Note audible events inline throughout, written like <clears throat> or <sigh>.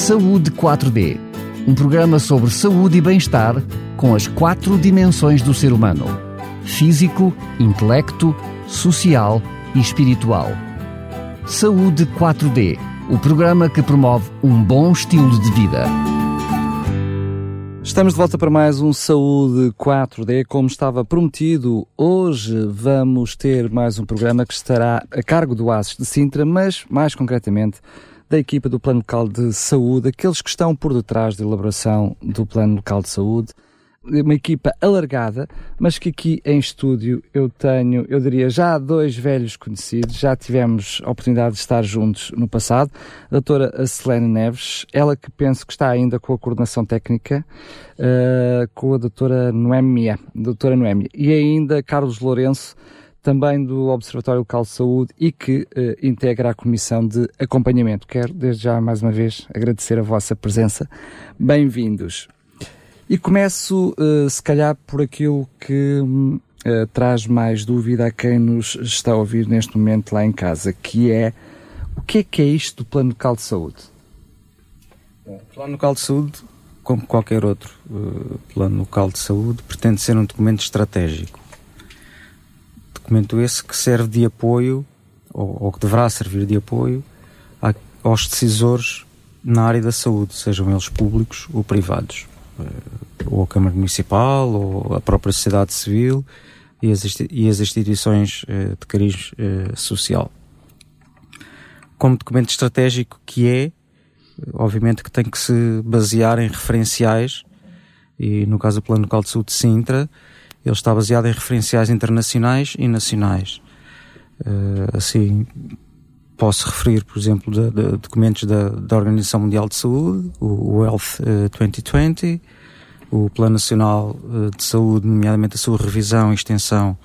Saúde 4D, um programa sobre saúde e bem-estar com as quatro dimensões do ser humano: físico, intelecto, social e espiritual. Saúde 4D, o programa que promove um bom estilo de vida. Estamos de volta para mais um Saúde 4D. Como estava prometido, hoje vamos ter mais um programa que estará a cargo do ASES de Sintra, mas mais concretamente da equipa do Plano Local de Saúde, aqueles que estão por detrás da elaboração do Plano Local de Saúde. Uma equipa alargada, mas que aqui em estúdio eu tenho, eu diria, já dois velhos conhecidos, já tivemos a oportunidade de estar juntos no passado. A doutora Selene Neves, ela que penso que está ainda com a coordenação técnica, uh, com a doutora Noémia, doutora Noémia, e ainda Carlos Lourenço, também do Observatório Local de Saúde e que eh, integra a Comissão de Acompanhamento. Quero, desde já, mais uma vez, agradecer a vossa presença. Bem-vindos. E começo, eh, se calhar, por aquilo que eh, traz mais dúvida a quem nos está a ouvir neste momento lá em casa, que é o que é que é isto do Plano Local de Saúde? Bom, o Plano Local de Saúde, como qualquer outro uh, plano local de saúde, pretende ser um documento estratégico documento esse que serve de apoio, ou, ou que deverá servir de apoio, a, aos decisores na área da saúde, sejam eles públicos ou privados, eh, ou a Câmara Municipal, ou a própria sociedade civil e as, e as instituições eh, de cariz eh, social. Como documento estratégico que é, obviamente que tem que se basear em referenciais, e no caso do Plano Local de Saúde de Sintra, ele está baseado em referenciais internacionais e nacionais. Uh, assim, posso referir, por exemplo, de, de documentos da, da, Organização Mundial de Saúde, o, Health uh, eh, 2020, o Plano Nacional uh, de Saúde, nomeadamente a sua revisão e extensão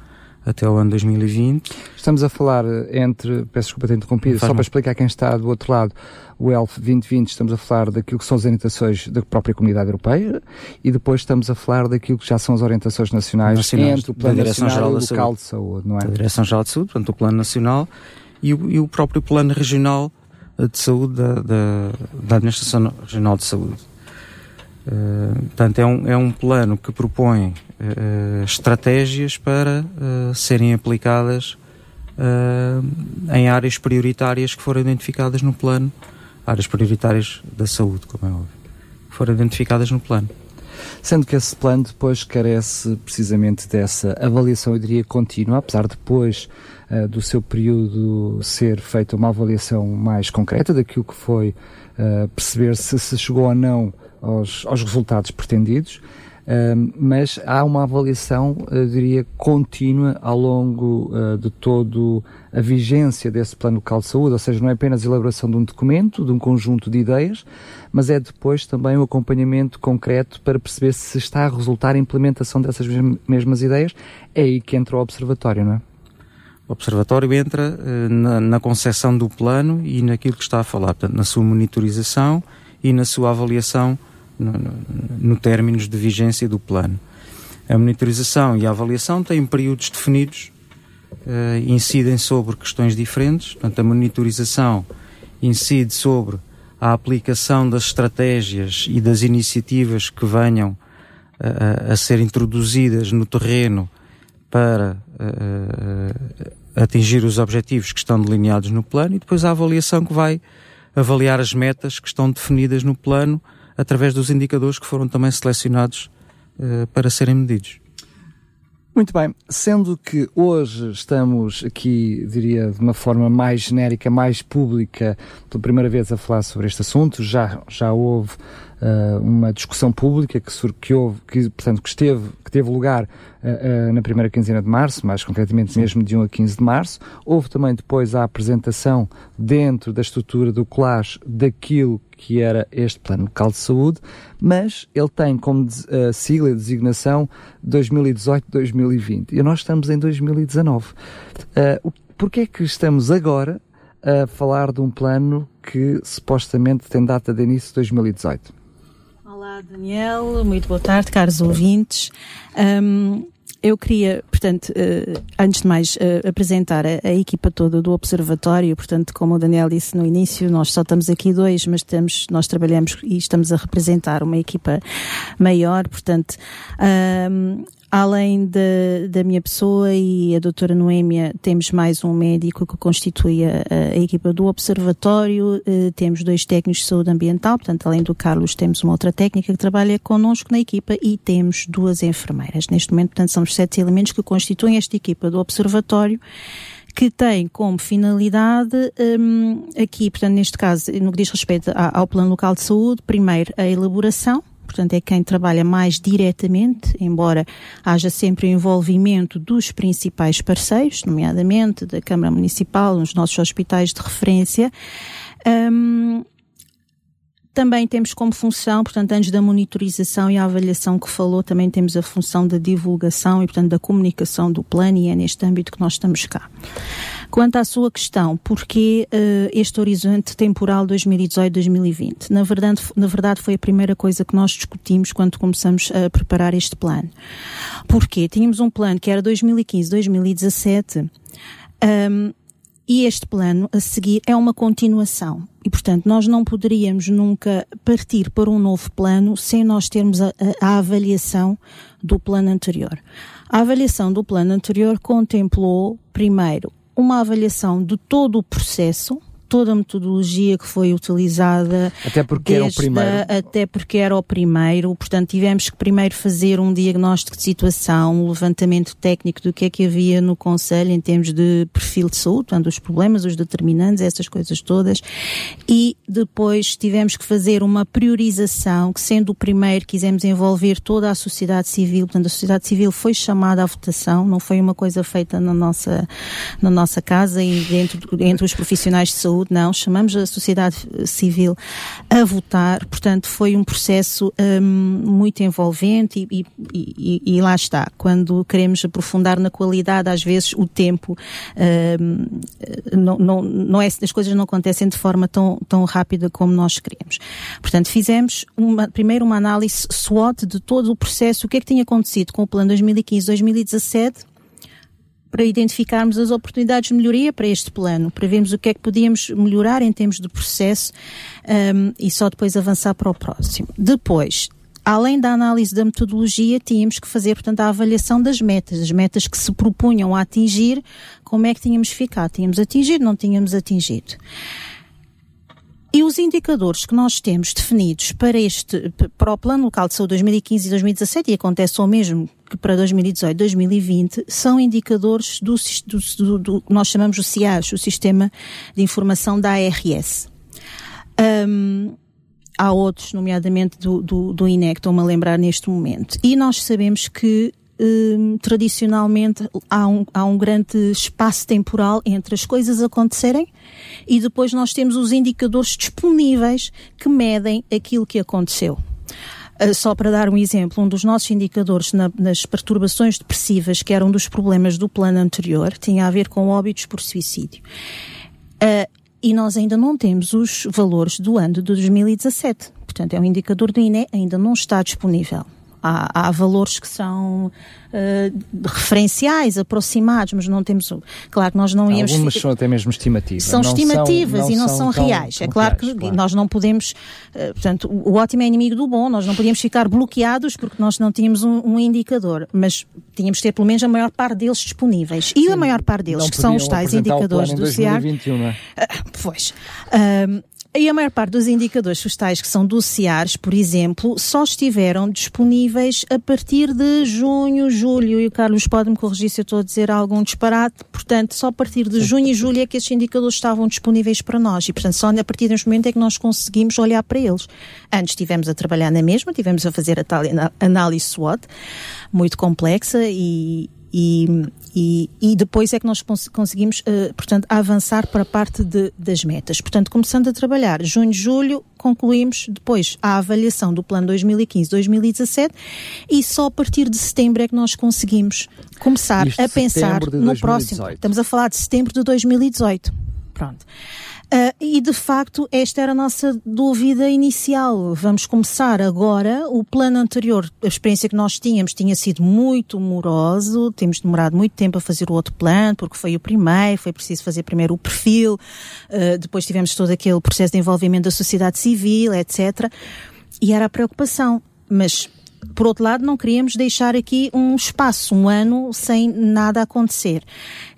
até o ano 2020. Estamos a falar entre, peço desculpa ter interrompido, só para explicar quem está do outro lado, o ELF 2020 estamos a falar daquilo que são as orientações da própria Comunidade Europeia e depois estamos a falar daquilo que já são as orientações nacionais, nacionais entre o Plano Nacional e o Local de Saúde, não é? Da Direção-Geral de Saúde, portanto o Plano Nacional e o, e o próprio Plano Regional de Saúde da, da, da Administração Regional de Saúde. Uh, portanto, é um, é um plano que propõe uh, estratégias para uh, serem aplicadas em áreas prioritárias que foram identificadas no plano áreas prioritárias da saúde, como é óbvio, foram identificadas no plano. Sendo que esse plano depois carece precisamente dessa avaliação, eu diria, contínua, apesar de depois do seu período ser feita uma avaliação mais concreta daquilo que foi perceber se se chegou ou não aos, aos resultados pretendidos, mas há uma avaliação, diria, contínua ao longo uh, de todo a vigência desse plano local de saúde, ou seja, não é apenas a elaboração de um documento, de um conjunto de ideias, mas é depois também o acompanhamento concreto para perceber se está a resultar a implementação dessas mesmas ideias. É aí que entra o observatório, não é? O observatório entra uh, na, na concepção do plano e naquilo que está a falar, portanto, na sua monitorização e na sua avaliação no, no, no términos de vigência do plano. A monitorização e a avaliação têm períodos definidos, uh, incidem sobre questões diferentes. Portanto, a monitorização incide sobre a aplicação das estratégias e das iniciativas que venham uh, a ser introduzidas no terreno para uh, atingir os objetivos que estão delineados no plano e depois a avaliação que vai avaliar as metas que estão definidas no plano através dos indicadores que foram também selecionados uh, para serem medidos. Muito bem, sendo que hoje estamos aqui, diria, de uma forma mais genérica, mais pública, pela primeira vez a falar sobre este assunto, já, já houve uh, uma discussão pública que, que houve, que, portanto, que esteve, que teve lugar uh, uh, na primeira quinzena de março, mais concretamente Sim. mesmo de 1 a 15 de março. Houve também depois a apresentação dentro da estrutura do CLAS daquilo que era este Plano Local de Saúde, mas ele tem como uh, sigla e designação 2018-2020 e nós estamos em 2019. Uh, Porquê é que estamos agora a falar de um plano que supostamente tem data de início de 2018? Olá, Daniel. Muito boa tarde, caros ouvintes. Um, eu queria, portanto, uh, antes de mais, uh, apresentar a, equipa toda do Observatório. Portanto, como o Daniel disse no início, nós só estamos aqui dois, mas estamos, nós trabalhamos e estamos a representar uma equipa maior. Portanto, Além de, da minha pessoa e a doutora Noémia, temos mais um médico que constitui a, a equipa do observatório, uh, temos dois técnicos de saúde ambiental, portanto, além do Carlos, temos uma outra técnica que trabalha connosco na equipa e temos duas enfermeiras. Neste momento, portanto, são os sete elementos que constituem esta equipa do observatório que tem como finalidade um, aqui, portanto, neste caso, no que diz respeito ao Plano Local de Saúde, primeiro a elaboração, portanto é quem trabalha mais diretamente, embora haja sempre o envolvimento dos principais parceiros, nomeadamente da Câmara Municipal, nos nossos hospitais de referência. Um, também temos como função, portanto, antes da monitorização e a avaliação que falou, também temos a função da divulgação e, portanto, da comunicação do plano e é neste âmbito que nós estamos cá. Quanto à sua questão, porquê uh, este horizonte temporal 2018-2020? Na verdade, na verdade, foi a primeira coisa que nós discutimos quando começamos a preparar este plano. Porquê? Tínhamos um plano que era 2015-2017, um, e este plano a seguir é uma continuação. E, portanto, nós não poderíamos nunca partir para um novo plano sem nós termos a, a, a avaliação do plano anterior. A avaliação do plano anterior contemplou, primeiro, uma avaliação de todo o processo, toda a metodologia que foi utilizada. Até porque era o primeiro. até porque era o primeiro. Portanto, tivemos que primeiro fazer um diagnóstico de situação, um levantamento técnico do que é que havia no Conselho em termos de perfil de saúde, portanto, os problemas, os determinantes, essas coisas todas. E depois tivemos que fazer uma priorização, que sendo o primeiro, quisemos envolver toda a sociedade civil. Portanto, a sociedade civil foi chamada à votação, não foi uma coisa feita na nossa, na nossa casa e dentro, entre os profissionais de saúde saúde, não, chamamos a sociedade civil a votar, portanto foi um processo um, muito envolvente e, e, e, e, lá está, quando queremos aprofundar na qualidade, às vezes o tempo um, não, não, não é, as coisas não acontecem de forma tão, tão rápida como nós queremos. Portanto, fizemos uma, primeiro uma análise SWOT de todo o processo, o que é que tinha acontecido com o plano 2015-2017 para identificarmos as oportunidades de melhoria para este plano, para vermos o que é que podíamos melhorar em termos de processo um, e só depois avançar para o próximo. Depois, além da análise da metodologia, tínhamos que fazer, portanto, a avaliação das metas, as metas que se propunham a atingir, como é que tínhamos ficado? Tínhamos atingido, não tínhamos atingido? E os indicadores que nós temos definidos para este, para o Plano Local de Saúde 2015 e 2017, e acontece o mesmo que para 2018 e 2020, são indicadores do, do, nós chamamos o CIAS, o Sistema de Informação da ARS. Um, há outros, nomeadamente do, do, do INE, que estou-me a lembrar neste momento. E nós sabemos que um, tradicionalmente há um, há um grande espaço temporal entre as coisas acontecerem e depois nós temos os indicadores disponíveis que medem aquilo que aconteceu. Uh, só para dar um exemplo, um dos nossos indicadores na, nas perturbações depressivas, que era um dos problemas do plano anterior, tinha a ver com óbitos por suicídio. Uh, e nós ainda não temos os valores do ano de 2017. Portanto, é um indicador do INE, ainda não está disponível. Há, há valores que são uh, referenciais, aproximados, mas não temos. Claro que nós não íamos. Algumas são até mesmo estimativas. São não estimativas são, e não são, são reais. É claro reais, que claro. nós não podemos. Uh, portanto, o ótimo é inimigo do bom, nós não podíamos ficar bloqueados porque nós não tínhamos um, um indicador, mas tínhamos de ter pelo menos a maior parte deles disponíveis. E Sim, a maior parte deles, que são os tais indicadores do CIAR. Uh, pois. Uh, e a maior parte dos indicadores fiscais que são do CIARS, por exemplo, só estiveram disponíveis a partir de junho, julho, e o Carlos pode-me corrigir se eu estou a dizer algum disparate, portanto, só a partir de junho e julho é que esses indicadores estavam disponíveis para nós, e portanto, só a partir deste momento é que nós conseguimos olhar para eles. Antes estivemos a trabalhar na mesma, tivemos a fazer a tal análise SWOT, muito complexa e, e, e, e, depois é que nós conseguimos, uh, portanto, avançar para a parte de, das metas. Portanto, começando a trabalhar junho, julho, concluímos depois a avaliação do plano 2015-2017 e só a partir de setembro é que nós conseguimos começar Isto a pensar no próximo. Estamos a falar de setembro de 2018. Pronto. Uh, e de facto, esta era a nossa dúvida inicial. Vamos começar agora. O plano anterior, a experiência que nós tínhamos, tinha sido muito moroso. Temos demorado muito tempo a fazer o outro plano, porque foi o primeiro, foi preciso fazer primeiro o perfil, uh, depois tivemos todo aquele processo de envolvimento da sociedade civil, etc. E era a preocupação. Mas por outro lado, não queríamos deixar aqui um espaço, um ano, sem nada acontecer.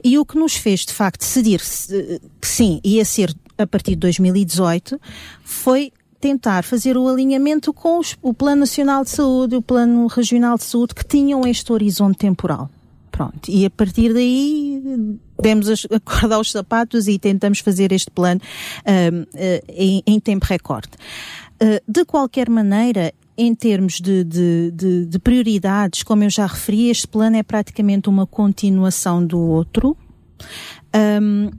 E o que nos fez, de facto, decidir que sim, ia ser a partir de 2018, foi tentar fazer o alinhamento com os, o Plano Nacional de Saúde o Plano Regional de Saúde, que tinham este horizonte temporal. Pronto. E a partir daí demos a corda aos sapatos e tentamos fazer este plano uh, uh, em, em, tempo recorde. Uh, de qualquer maneira, em termos de, de, de, de, prioridades, como eu já referi, este plano é praticamente uma continuação do outro. Um,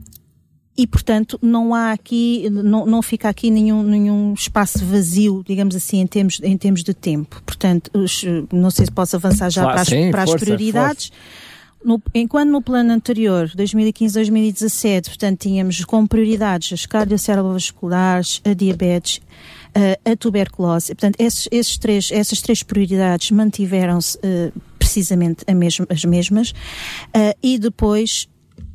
e, portanto, não há aqui, não, não fica aqui nenhum, nenhum espaço vazio, digamos assim, em termos, em termos de tempo. Portanto, os, não sei se posso avançar já claro, para, as, sim, para força, as prioridades. No, enquanto no plano anterior, 2015-2017, portanto, tínhamos como prioridades as cardiocerebrovasculares, a diabetes, a tuberculose. Portanto, esses, esses três, essas três prioridades mantiveram-se uh, precisamente as mesmas. Uh, e depois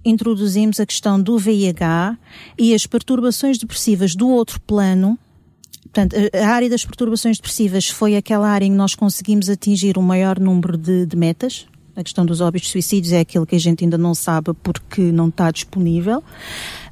introduzimos a questão do VIH e as perturbações depressivas do outro plano. Portanto, a área das perturbações depressivas foi aquela área em que nós conseguimos atingir o maior número de, de metas. A questão dos óbitos suicídios é aquilo que a gente ainda não sabe porque não está disponível.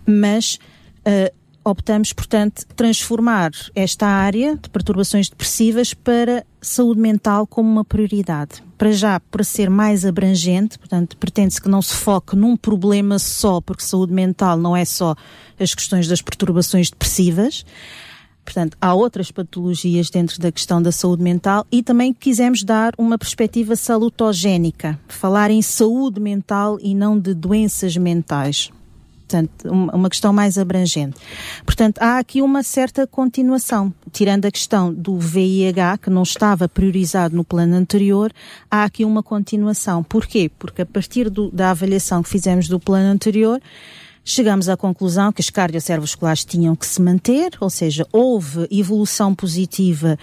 Mas uh, optamos, portanto, transformar esta área de perturbações depressivas para saúde mental como uma prioridade. Para já, para ser mais abrangente, portanto, pretende-se que não se foque num problema só, porque saúde mental não é só as questões das perturbações depressivas. Portanto, há outras patologias dentro da questão da saúde mental e também quisemos dar uma perspectiva salutogénica, falar em saúde mental e não de doenças mentais portanto, uma questão mais abrangente. Portanto, há aqui uma certa continuação. Tirando a questão do VIH, que não estava priorizado no plano anterior, há aqui uma continuação. Porquê? Porque a partir do, da avaliação que fizemos do plano anterior, chegamos à conclusão que as cardiocerebrovasculares tinham que se manter, ou seja, houve evolução positiva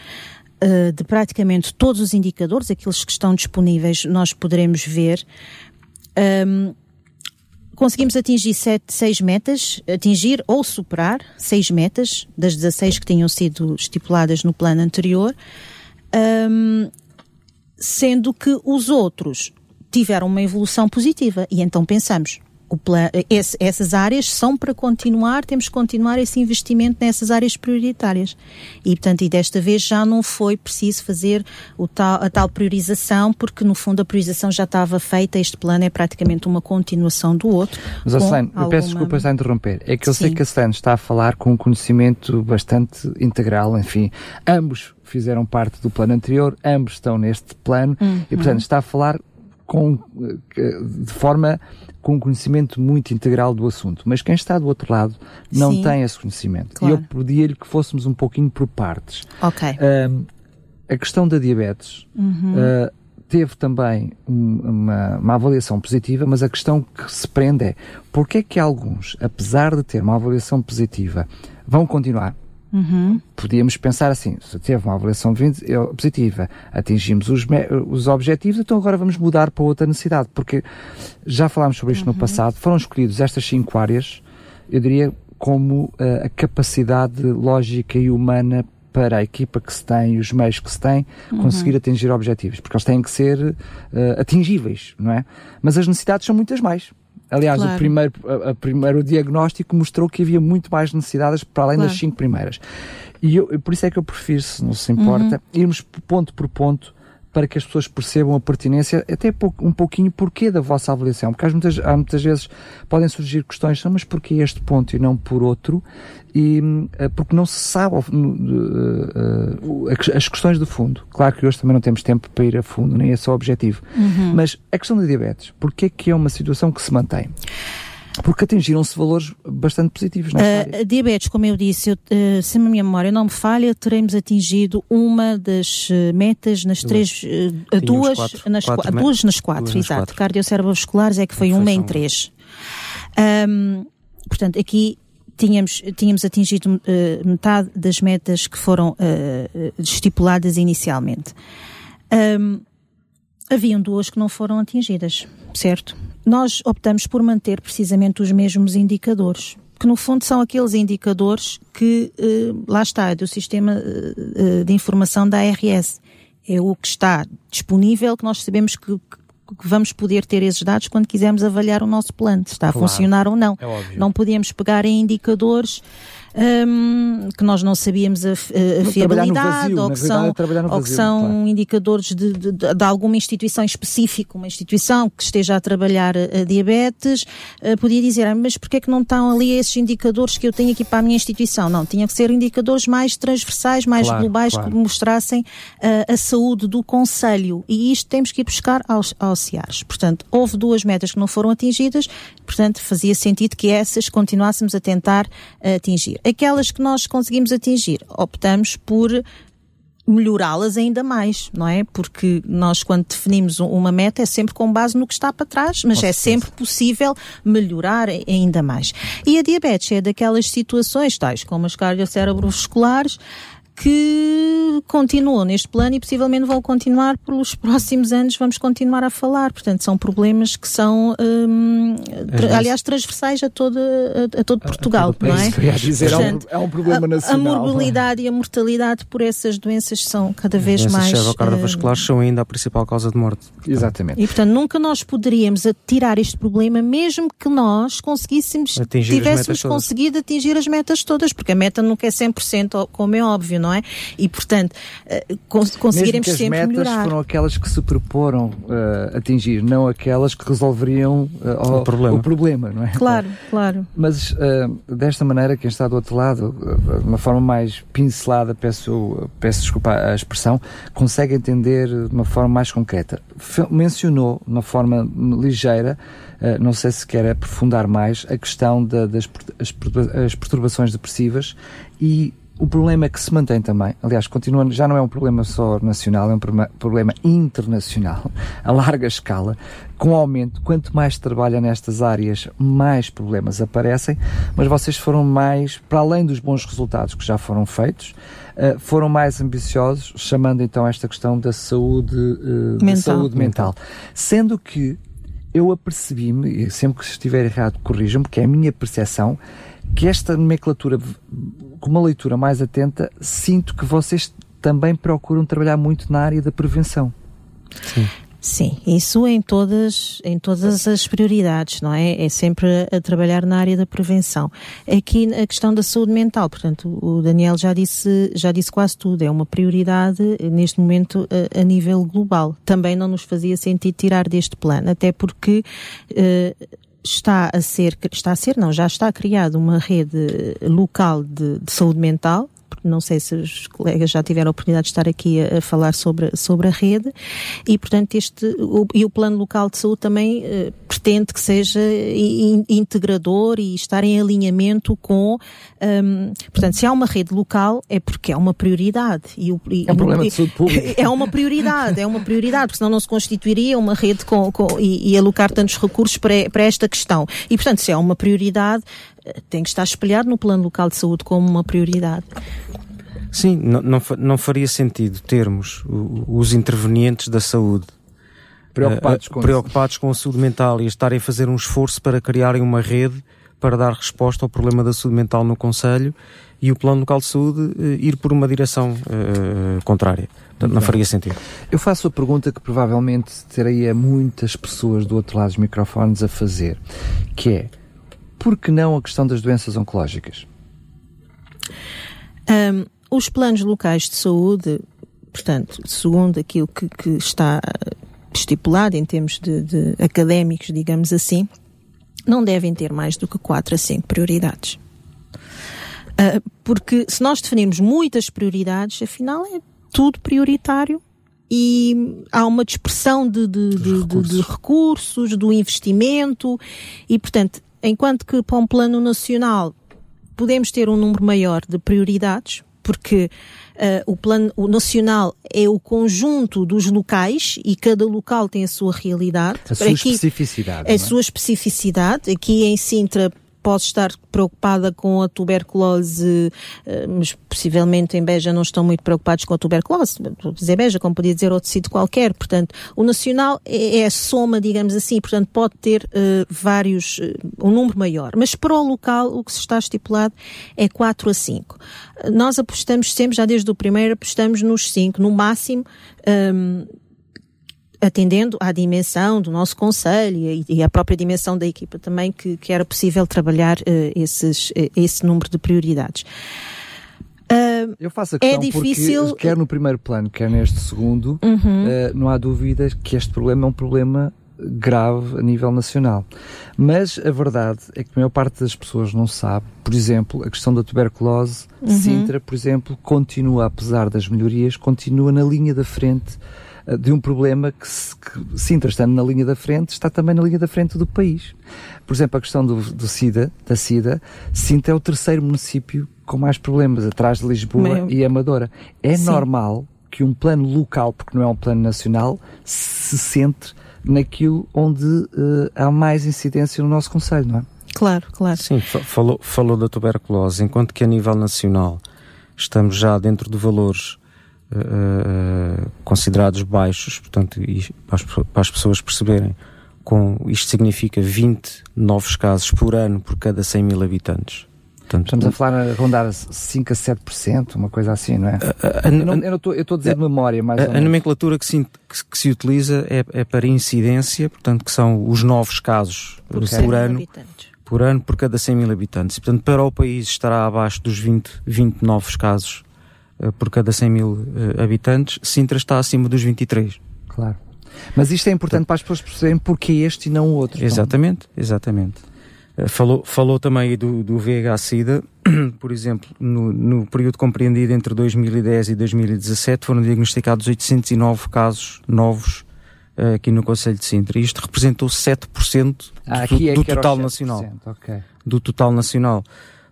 uh, de praticamente todos os indicadores, aqueles que estão disponíveis, nós poderemos ver. Um, conseguimos atingir sete, seis metas, atingir ou superar seis metas das 16 que tinham sido estipuladas no plano anterior, um, sendo que os outros tiveram uma evolução positiva. E então pensamos, Plan, esse, essas áreas são para continuar, temos que continuar esse investimento nessas áreas prioritárias. E, portanto, e desta vez já não foi preciso fazer o tal, a tal priorização, porque no fundo a priorização já estava feita, este plano é praticamente uma continuação do outro. Mas, Acelano, alguma... eu peço desculpas a interromper, é que eu Sim. sei que a Acelano está a falar com um conhecimento bastante integral, enfim, ambos fizeram parte do plano anterior, ambos estão neste plano, uhum. e portanto está a falar com, eh, de forma com um conhecimento muito integral do assunto, mas quem está do outro lado não Sim. tem esse conhecimento. Claro. E eu pedia-lhe que fôssemos um pouquinho por partes. Ok. Uh, a questão da diabetes uhum. uh, teve também um, uma, uma, avaliação positiva, mas a questão que se prende é porque é que alguns, apesar de ter uma avaliação positiva, vão continuar? Uhum. Podíamos pensar assim, se teve uma avaliação positiva, atingimos os, os objetivos, então agora vamos mudar para outra necessidade, porque já falámos sobre isto uhum. no passado, foram escolhidos estas cinco áreas, eu diria, como uh, a capacidade lógica e humana para a equipa que se tem e os meios que se tem uhum. conseguir atingir objetivos, porque eles têm que ser uh, atingíveis, não é? Mas as necessidades são muitas mais. Aliás, claro. o primeiro, a, a primeiro diagnóstico mostrou que havia muito mais necessidades para além claro. das cinco primeiras. E eu, por isso é que eu prefiro, se não se importa, uhum. irmos ponto por ponto para que as pessoas percebam a pertinência, até um pouquinho porquê da vossa avaliação. Porque muitas, há muitas vezes podem surgir questões, mas porquê este ponto e não por outro? E eh, porque não se sabe uh, as questões de fundo. Claro que hoje também não temos tempo para ir a fundo, nem esse é o objetivo. Uhum. Mas a questão da diabetes, porquê é que é uma situação que se mantém? Porque atingiram-se valores bastante positivos uh, Diabetes, como eu disse, eu, uh, se a minha memória não me falha, teremos atingido uma das uh, metas nas duas. três, uh, duas, quatro, nas, quatro, duas nas quatro, duas exato. Quatro. Cardiocerebrovasculares é que foi uma em três. Um, portanto, aqui tínhamos, tínhamos atingido uh, metade das metas que foram uh, estipuladas inicialmente. Um, haviam duas que não foram atingidas, certo? Nós optamos por manter precisamente os mesmos indicadores, que no fundo são aqueles indicadores que, uh, lá está, é do sistema de informação da ARS. É o que está disponível, que nós sabemos que, que vamos poder ter esses dados quando quisermos avaliar o nosso plano, se está claro, a funcionar ou não. É não podemos pegar em indicadores um, que nós não sabíamos a, a, fiabilidade vazio, ou, que são, vazio, ou que são claro. indicadores de, de, de, alguma instituição específica, uma instituição que esteja a trabalhar a, a diabetes, uh, podia dizer, ah, mas porquê é que não estão ali esses indicadores que eu tenho aqui para a minha instituição? Não, tinha que ser indicadores mais transversais, mais claro, globais, claro. que mostrassem uh, a saúde do Conselho. E isto temos que ir buscar aos, aos CIARs. Portanto, houve duas metas que não foram atingidas, portanto, fazia sentido que essas continuássemos a tentar uh, atingir aquelas que nós conseguimos atingir, optamos por melhorá-las ainda mais, não é? Porque nós, quando definimos uma meta, é sempre com base no que está para trás, mas é sempre possível melhorar ainda mais. E a diabetes é daquelas situações, tais como as cardiocérebrovasculares, que continuam neste plano e possivelmente vão continuar pelos próximos anos, vamos continuar a falar. Portanto, são problemas que são, hum, tra aliás, transversais a, toda, a, a todo Portugal, a, a não é? Dizer, Portanto, é, um, é um problema nacional. A morbilidade e a mortalidade por essas doenças são cada vez As mais... As cardiovasculares uh, são ainda a principal causa de morte. Exatamente. E, portanto, nunca nós poderíamos tirar este problema, mesmo que nós conseguíssemos, atingir tivéssemos conseguido atingir as metas todas, porque a meta nunca é 100%, como é óbvio, não é? é? E, portanto, uh, cons conseguiremos Mesmo que sempre as metas melhorar. foram aquelas que se proporam uh, atingir, não aquelas que resolveriam uh, o, problema. o, problema. não é? Claro, claro. Mas desta maneira, quem está do outro lado, de uma forma mais pincelada, peço, peço desculpa a expressão, consegue entender de uma forma mais concreta. F mencionou, de uma forma ligeira, não sei se quer aprofundar mais, a questão da, das as, as perturbações depressivas e o problema é que se mantém também, aliás, continua, já não é um problema só nacional, é um problema internacional, <laughs> a larga escala, com aumento, quanto mais trabalha nestas áreas, mais problemas aparecem, mas vocês foram mais, para além dos bons resultados que já foram feitos, uh, foram mais ambiciosos, chamando então esta questão da saúde, uh, mental. Da saúde mental. Sendo que eu apercebi-me, e sempre que estiver errado, corrijam-me, porque é a minha percepção, que esta nomenclatura, com uma leitura mais atenta, sinto que vocês também procuram trabalhar muito na área da prevenção. Sim. Sim, isso em todas, em todas as prioridades, não é? É sempre a, trabalhar na área da prevenção. Aqui a questão da saúde mental, portanto, o Daniel já disse, já disse quase tudo, é uma prioridade neste momento a, a nível global. Também não nos fazia sentido tirar deste plano, até porque uh, está a ser, está a ser, não, já está criada uma rede local de, de saúde mental, não sei se os colegas já tiveram a oportunidade de estar aqui a, a falar sobre, sobre a rede, e portanto este, o, e o plano local de saúde também uh, pretende que seja in, integrador e estar em alinhamento com, um, portanto, se há uma rede local é porque é uma prioridade. E, o, e, é um problema de saúde pública. <laughs> É uma prioridade, é uma prioridade, porque senão não se constituiria uma rede com, com e, e alocar tantos recursos para, para esta questão. E portanto, se é uma prioridade, tem que estar espelhado no plano local de saúde como uma prioridade. Sim, não, não, não faria sentido termos os intervenientes da saúde preocupados, uh, com, preocupados com a saúde mental e estarem a fazer um esforço para criarem uma rede para dar resposta ao problema da saúde mental no Conselho e o Plano Local de Saúde uh, ir por uma direção uh, contrária. Portanto, não faria sentido. Eu faço a pergunta que provavelmente teria muitas pessoas do outro lado dos microfones a fazer, que é por que não a questão das doenças oncológicas? Um, os planos locais de saúde, portanto, segundo aquilo que, que está estipulado em termos de, de, académicos, digamos assim, não devem ter mais do que 4 a 5 prioridades. Uh, porque se nós definirmos muitas prioridades, afinal é tudo prioritário e há uma dispersão de, de, de, recursos. de, recursos, do investimento e, portanto, enquanto que para um plano nacional podemos ter um número maior de prioridades, porque uh, o plano o nacional é o conjunto dos locais e cada local tem a sua realidade. A sua Aqui, especificidade. A é? sua especificidade. Aqui em Sintra posso estar preocupada com a tuberculose, eh, mas possivelmente em Beja não estão muito preocupados com a tuberculose. Vou dizer Beja, como podia dizer outro sítio qualquer. Portanto, o nacional é, é a soma, digamos assim, portanto, pode ter uh, vários, uh, um número maior. Mas para o local, o que se está estipulado é 4 a 5. Nós apostamos sempre, já desde o primeiro, apostamos nos 5, no máximo. Um, atendendo à dimensão do nosso conselho e, e à própria dimensão da equipa também, que, que era possível trabalhar uh, esses, uh, esse número de prioridades. Uh, Eu faço a questão é difícil... porque, quer no primeiro plano, quer neste segundo, uhum. não há dúvidas que este problema é um problema grave a nível nacional. Mas a verdade é que a maior parte das pessoas não sabe. Por exemplo, a questão da tuberculose, uhum. Sintra, por exemplo, continua, apesar das melhorias, continua na linha da frente eh, de um problema que, que, Sintra estando na linha da frente, está também na linha da frente do país. Por exemplo, a questão do, do SIDA, da SIDA, Sintra é o terceiro município com mais problemas, atrás de Lisboa e Amadora. É Sim. normal que um plano local, porque não é um plano nacional, se centre naquilo onde uh, há mais incidência no nosso Conselho, não é? Claro, claro. Sim, falou, falou da tuberculose, enquanto que a nível nacional estamos já dentro de valores uh, considerados baixos, portanto, para as, para as pessoas perceberem, com, isto significa 20 novos casos por ano por cada 100 mil habitantes. Portanto, Estamos a falar a rondar 5 a 7%, uma coisa assim, não é? A, a, eu estou a dizer de memória, mais a, a nomenclatura que se, que, que se utiliza é, é, para incidência, portanto, que são os novos casos por, por ano. Por ano, por cada 100 mil habitantes. E, portanto, para o país estará abaixo dos 20, 20 novos casos por cada 100 mil uh, habitantes. Sintra está acima dos 23. Claro. Mas isto é importante para as pessoas perceberem porque este e não o outro. Exatamente, então. exatamente. Eh, falou, falou também do, do VIH-Sida, <clears throat> por exemplo, no, no, período compreendido entre 2010 e 2017 foram diagnosticados 809 casos novos uh, aqui no Conselho de Sintra. Isto representou 7% ah, do, é do total nacional. Okay. Do total nacional.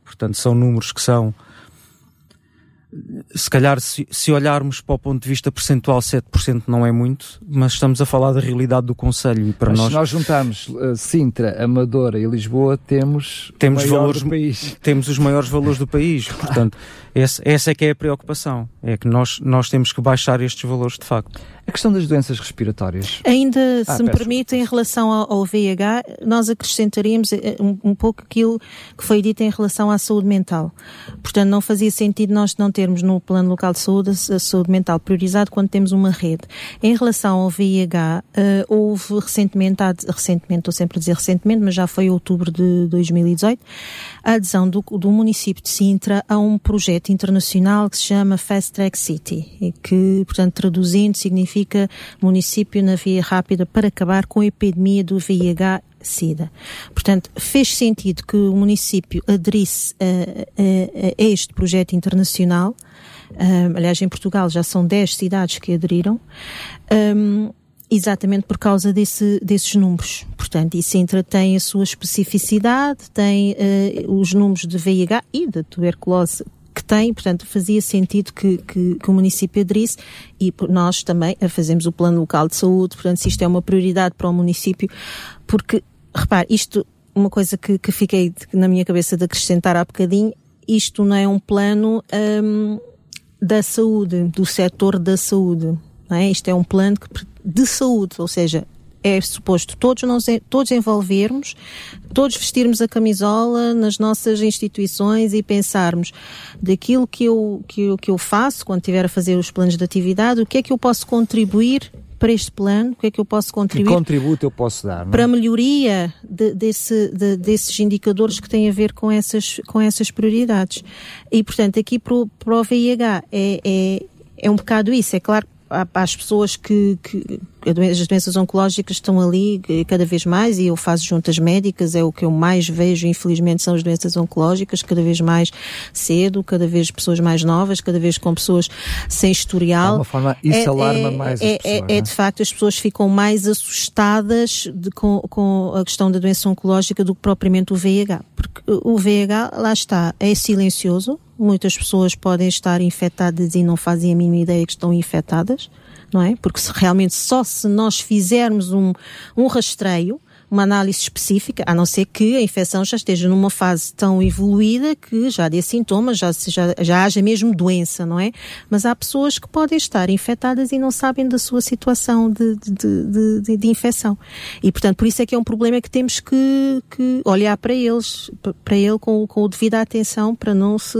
Portanto, são números que são se calhar, se, se, olharmos para o ponto de vista percentual, 7% não é muito, mas estamos a falar da realidade do Conselho e para mas nós. Se nós juntarmos uh, Sintra, Amadora e Lisboa, temos, temos valores do país. Temos os maiores valores do país. <laughs> Portanto, esse, essa é que é a preocupação. É que nós, nós temos que baixar estes valores de facto. A questão das doenças respiratórias. Ainda, ah, se me permite, em relação ao, ao, VIH, nós acrescentaríamos eh, um, um, pouco aquilo que foi dito em relação à saúde mental. Portanto, não fazia sentido nós não termos no plano local de saúde a saúde mental priorizado quando temos uma rede. Em relação ao VIH, uh, eh, houve recentemente, recentemente, estou sempre a dizer recentemente, mas já foi outubro de 2018, a adesão do, do município de Sintra a um projeto internacional que se chama Fast Track City, e que, portanto, traduzindo, significa município na via rápida para acabar com a epidemia do VIH SIDA. Portanto, fez sentido que o município aderisse a, a, a este projeto internacional. Um, aliás, em Portugal já são 10 cidades que aderiram. Um, exatamente por causa desse, desses números. Portanto, e Sintra tem a sua especificidade, tem uh, os números de VIH e da tuberculose que tem, portanto, fazia sentido que, que, que, o município aderisse e nós também fazemos o plano local de saúde, portanto, se isto é uma prioridade para o município, porque, repare, isto, uma coisa que, que fiquei na minha cabeça de acrescentar há bocadinho, isto não é um plano um, da saúde, do setor da saúde, não é? Isto é um plano de saúde, ou seja, é suposto todos nós todos envolvermos, todos vestirmos a camisola nas nossas instituições e pensarmos daquilo que eu, que eu, que eu faço quando estiver a fazer os planos de atividade, o que é que eu posso contribuir para este plano, o que é que eu posso contribuir? Que contributo eu posso dar? É? Para a melhoria de, desse, de, desses indicadores que têm a ver com essas, com essas prioridades. E, portanto, aqui para o, para o VIH é, é, é um bocado isso. É claro para as pessoas que, que as doenças oncológicas estão ali cada vez mais e eu faço juntas médicas, é o que eu mais vejo, infelizmente, são as doenças oncológicas, cada vez mais cedo, cada vez pessoas mais novas, cada vez com pessoas sem historial. De uma forma, isso é, alarma é, mais é, as pessoas. É, é, de facto, as pessoas ficam mais assustadas de, com, com a questão da doença oncológica do que propriamente o VIH. Porque o VIH, lá está, é silencioso, Muitas pessoas podem estar infectadas e não fazem a mínima ideia que estão infectadas, não é? Porque se realmente só se nós fizermos um, um rastreio, uma análise específica, a não ser que a infecção já esteja numa fase tão evoluída que já dê sintomas, já, já, já haja mesmo doença, não é? Mas há pessoas que podem estar infectadas e não sabem da sua situação de, de, de, de infecção. E, portanto, por isso é que é um problema que temos que, que olhar para eles, para ele com, com o devido atenção para não se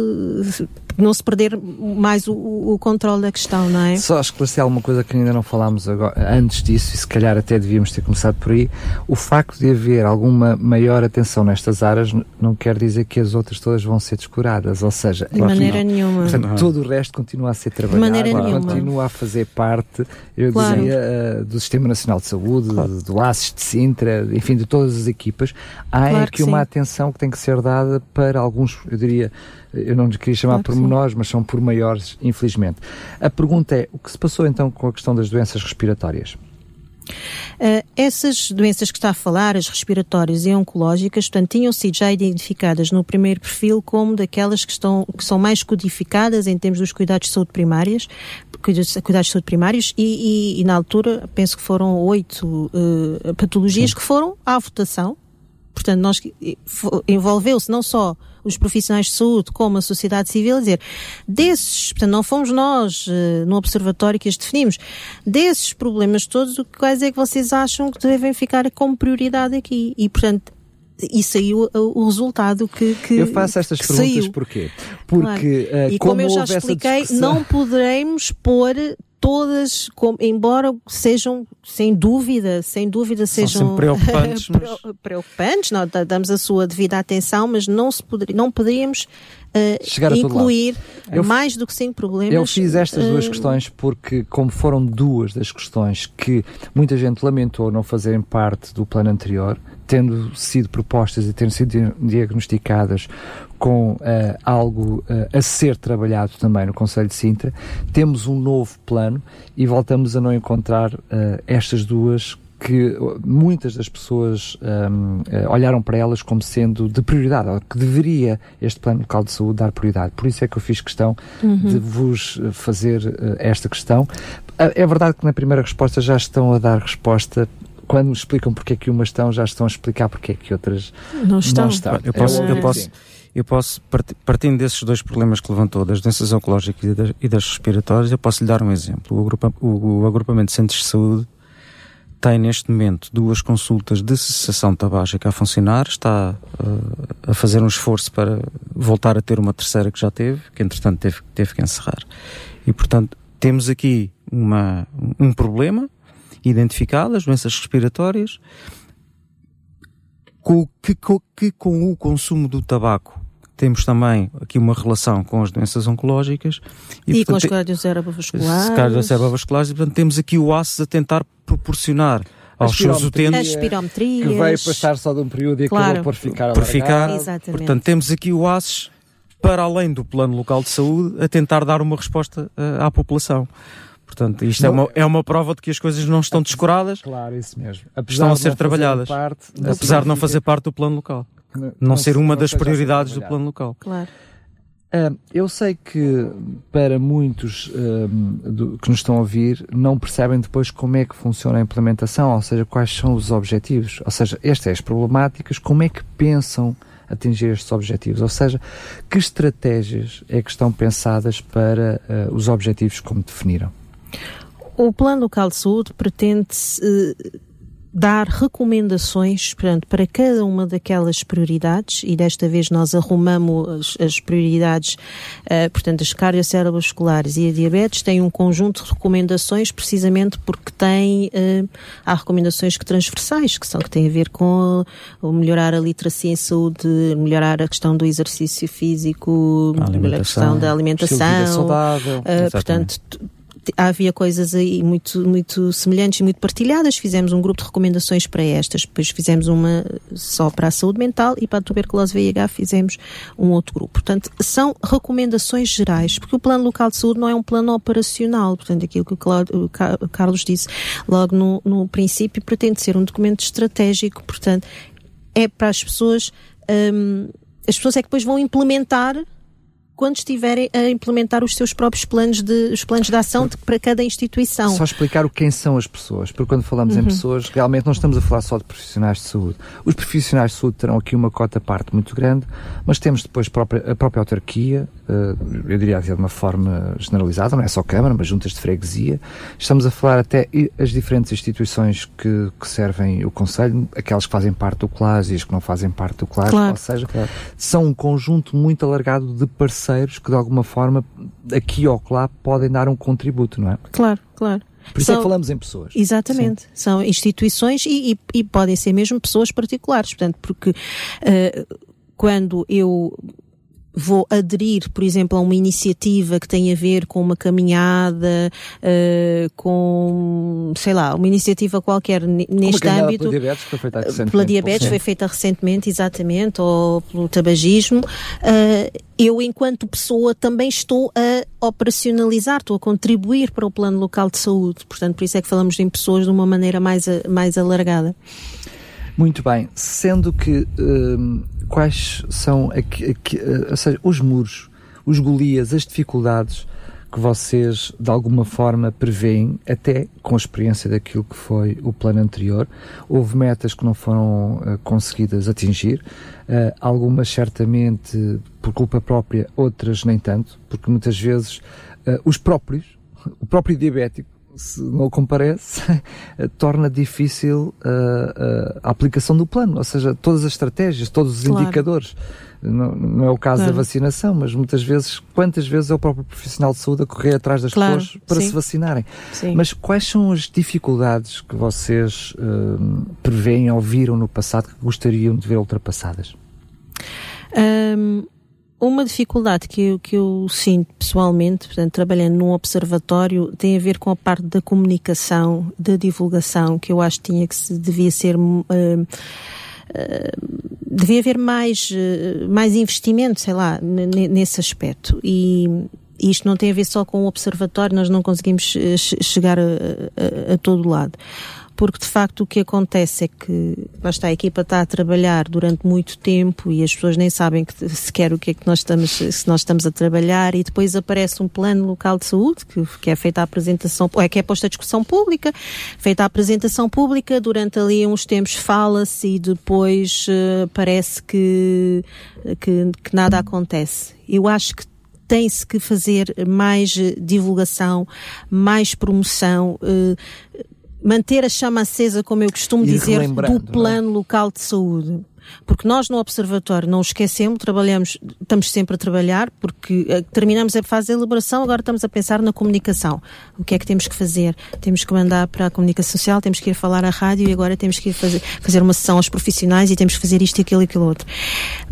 não se perder mais o, o controle da questão, não é? Só esclarecer alguma coisa que ainda não falámos agora, antes disso, e se calhar até devíamos ter começado por aí. O facto de haver alguma maior atenção nestas áreas não quer dizer que as outras todas vão ser descuradas, ou seja, de maneira nenhuma. Portanto, todo o resto continua a ser trabalhado, de maneira nenhuma. continua a fazer parte, eu claro. dizia, uh, do Sistema Nacional de Saúde, claro. do ASIS de Sintra, enfim, de todas as equipas. Há claro aqui uma atenção que tem que ser dada para alguns, eu diria, eu não lhes queria chamar claro menores, mas são por maiores, infelizmente. A pergunta é, o que se passou então com a questão das doenças respiratórias? Uh, essas doenças que está a falar, as respiratórias e oncológicas, portanto, tinham sido já identificadas no primeiro perfil como daquelas que, estão, que são mais codificadas em termos dos cuidados de saúde primárias, cuidados, cuidados de saúde primários, e, e, e, na altura penso que foram oito uh, patologias Sim. que foram à votação. Portanto, nós envolveu-se não só os profissionais de saúde como a sociedade civil, a dizer, desses, portanto, não fomos nós uh, no observatório que as definimos, desses problemas todos, o quais é que vocês acham que devem ficar como prioridade aqui? E, portanto, e saiu o resultado que, que Eu faço estas perguntas saiu. porquê? Porque, claro. uh, e como, como eu já expliquei, não poderemos pôr todas, embora sejam, sem dúvida, sem dúvida sejam preocupantes, <laughs> mas... preocupantes, não, damos a sua devida atenção, mas não, se poder, não poderíamos uh, incluir mais do que cinco problemas. Eu fiz estas uh, duas questões porque, como foram duas das questões que muita gente lamentou não fazerem parte do plano anterior, tendo sido propostas e tendo sido diagnosticadas com uh, algo uh, a ser trabalhado também no Conselho de Sintra, temos um novo plano e voltamos a não encontrar uh, estas duas que muitas das pessoas um, olharam para elas como sendo de prioridade, ou que deveria este plano local de saúde dar prioridade. Por isso é que eu fiz questão uhum. de vos fazer esta questão. É verdade que na primeira resposta já estão a dar resposta quando me explicam porque é que umas estão, já estão a explicar porque é que outras não estão. Não estão. Eu posso, eu posso, eu posso, partindo desses dois problemas que levantou, das doenças oncológicas e das, e das respiratórias, eu posso lhe dar um exemplo. O, agrupa, o, o, agrupamento de centros de saúde tem neste momento duas consultas de cessação tabágica a funcionar, está uh, a fazer um esforço para voltar a ter uma terceira que já teve, que entretanto teve, teve que encerrar. E portanto, temos aqui uma, um problema identificado, as doenças respiratórias, com, que, com, que com o consumo do tabaco temos também aqui uma relação com as doenças oncológicas. E, e portanto, com as cardiocérebrovasculares. Cardiocérebrovasculares, e portanto temos aqui o ACES a tentar proporcionar aos seus utentes. Que veio passar só de um período e claro. acabou por ficar Por ficar. Exatamente. Portanto, temos aqui o ACES para além do plano local de saúde a tentar dar uma resposta uh, à população. Portanto, isto é uma, é uma prova de que as coisas não estão descuradas. Claro, isso mesmo. Apesar estão a ser trabalhadas. Parte, apesar de não fazer parte do plano local. Não, não ser uma das prioridades do plano local. Claro. Uh, eu sei que para muitos uh, do, que nos estão a ouvir não percebem depois como é que funciona a implementação, ou seja, quais são os objetivos, ou seja, estas as problemáticas, como é que pensam atingir estes objetivos, ou seja, que estratégias é que estão pensadas para uh, os objetivos como definiram? O Plano Local de Saúde pretende uh, dar recomendações portanto, para cada uma daquelas prioridades e desta vez nós arrumamos as, as prioridades, uh, portanto, as cardiocérebrovasculares e a diabetes têm um conjunto de recomendações precisamente porque tem, uh, há recomendações que transversais, que são que têm a ver com uh, melhorar a literacia em saúde, melhorar a questão do exercício físico, a, a questão da alimentação, saudável, portanto, havia coisas aí muito, muito semelhantes e muito partilhadas. Fizemos um grupo de recomendações para estas, depois fizemos uma só para a saúde mental e para a tuberculose VIH fizemos um outro grupo. Portanto, são recomendações gerais, porque o plano local de saúde não é um plano operacional. Portanto, aquilo que o Carlos disse logo no, no princípio pretende ser um documento estratégico. Portanto, é para as pessoas, hum, as pessoas é que depois vão implementar quando estiverem a implementar os seus próprios planos de, os planos de ação de, para cada instituição. Só explicar o quem são as pessoas, porque quando falamos uhum. em pessoas, realmente não estamos a falar só de profissionais de saúde. Os profissionais de saúde terão aqui uma cota parte muito grande, mas temos depois própria, a própria autarquia, eh, eu diria de uma forma generalizada, não é só Câmara, mas juntas de freguesia. Estamos a falar até as diferentes instituições que, que servem o Conselho, aquelas que fazem parte do CLAS e as que não fazem parte do CLAS, claro. ou seja, claro. são um conjunto muito alargado de parceiros parceiros que de alguma forma, aqui ou lá, podem dar um contributo, não é? Claro, claro. Por isso São, é que falamos em pessoas. Exatamente. Sim. São instituições e, e, e, podem ser mesmo pessoas particulares. Portanto, porque uh, quando eu vou aderir, por exemplo, a uma iniciativa que tem a ver com uma caminhada, uh, com, sei lá, uma iniciativa qualquer neste âmbito. Pela diabetes foi feita recentemente. Pela diabetes foi feita recentemente, exatamente, ou pelo tabagismo. Uh, eu, enquanto pessoa, também estou a operacionalizar, estou a contribuir para o plano local de saúde. Portanto, por isso é que falamos em pessoas de uma maneira mais, mais alargada. Muito bem, sendo que hum, quais são aqui, aqui, eh, seja, os muros, os golias, as dificuldades que vocês de alguma forma preveem, até com a experiência daquilo que foi o plano anterior. Houve metas que não foram uh, conseguidas atingir, uh, algumas certamente por culpa própria, outras nem tanto, porque muitas vezes uh, os próprios, <laughs> o próprio diabético, se não comparece, <laughs> torna difícil uh, uh, a aplicação do plano, ou seja, todas as estratégias, todos os claro. indicadores. Não, não, é o caso claro. da vacinação, mas muitas vezes, quantas vezes é o próprio profissional de saúde a correr atrás das claro, pessoas para sim. se vacinarem? Sim. Mas quais são as dificuldades que vocês uh, preveem ou viram no passado que gostariam de ver ultrapassadas? Um uma dificuldade que eu, que eu sinto pessoalmente, portanto, trabalhando num observatório, tem a ver com a parte da comunicação, da divulgação, que eu acho que tinha que se, devia ser. Uh, uh, devia haver mais, uh, mais investimento, sei lá, nesse aspecto. E, isto não tem a ver só com o observatório, nós não conseguimos chegar a, a, a todo lado porque de facto o que acontece é que basta, a equipa está a trabalhar durante muito tempo e as pessoas nem sabem que, sequer o que é que nós estamos, se nós estamos a trabalhar e depois aparece um plano local de saúde que, que é feita a apresentação, é que é posta a discussão pública, feita a apresentação pública, durante ali uns tempos fala-se e depois uh, parece que, que, que nada acontece. Eu acho que tem-se que fazer mais divulgação, mais promoção, uh, manter a chama acesa, como eu costumo e dizer, do é? plano é? local de saúde. Porque nós no Observatório não esquecemos, trabalhamos, estamos sempre a trabalhar, porque uh, terminamos a fase de elaboração, agora estamos a pensar na comunicação. O que é que temos que fazer? Temos que mandar para a comunicação social, temos que ir falar à rádio e agora temos que ir fazer, fazer uma sessão aos profissionais e temos que fazer isto, aquilo e aquilo outro.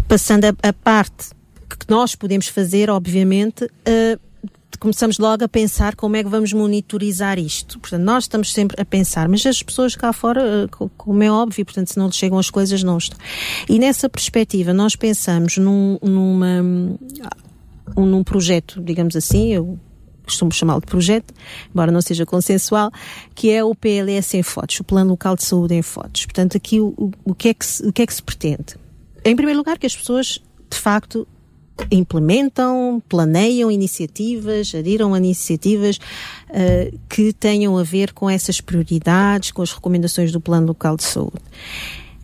Passando a, a parte que nós podemos fazer, obviamente, uh, começamos logo a pensar como é que vamos monitorizar isto. Portanto, nós estamos sempre a pensar, mas as pessoas cá fora, eh, como é óbvio, portanto, se não lhes chegam as coisas, não estão. E nessa perspectiva, nós pensamos num, numa, num projeto, digamos assim, eu costumo chamá-lo de projeto, embora não seja consensual, que é o PLS em fotos, o Plano Local de Saúde em fotos. Portanto, aqui o, o, que, é que se, o que é que se pretende? Em primeiro lugar, que as pessoas, de facto, implementam, planeiam iniciativas, adiram a iniciativas uh, que tenham a ver com essas prioridades, com as recomendações do Plano Local de Saúde.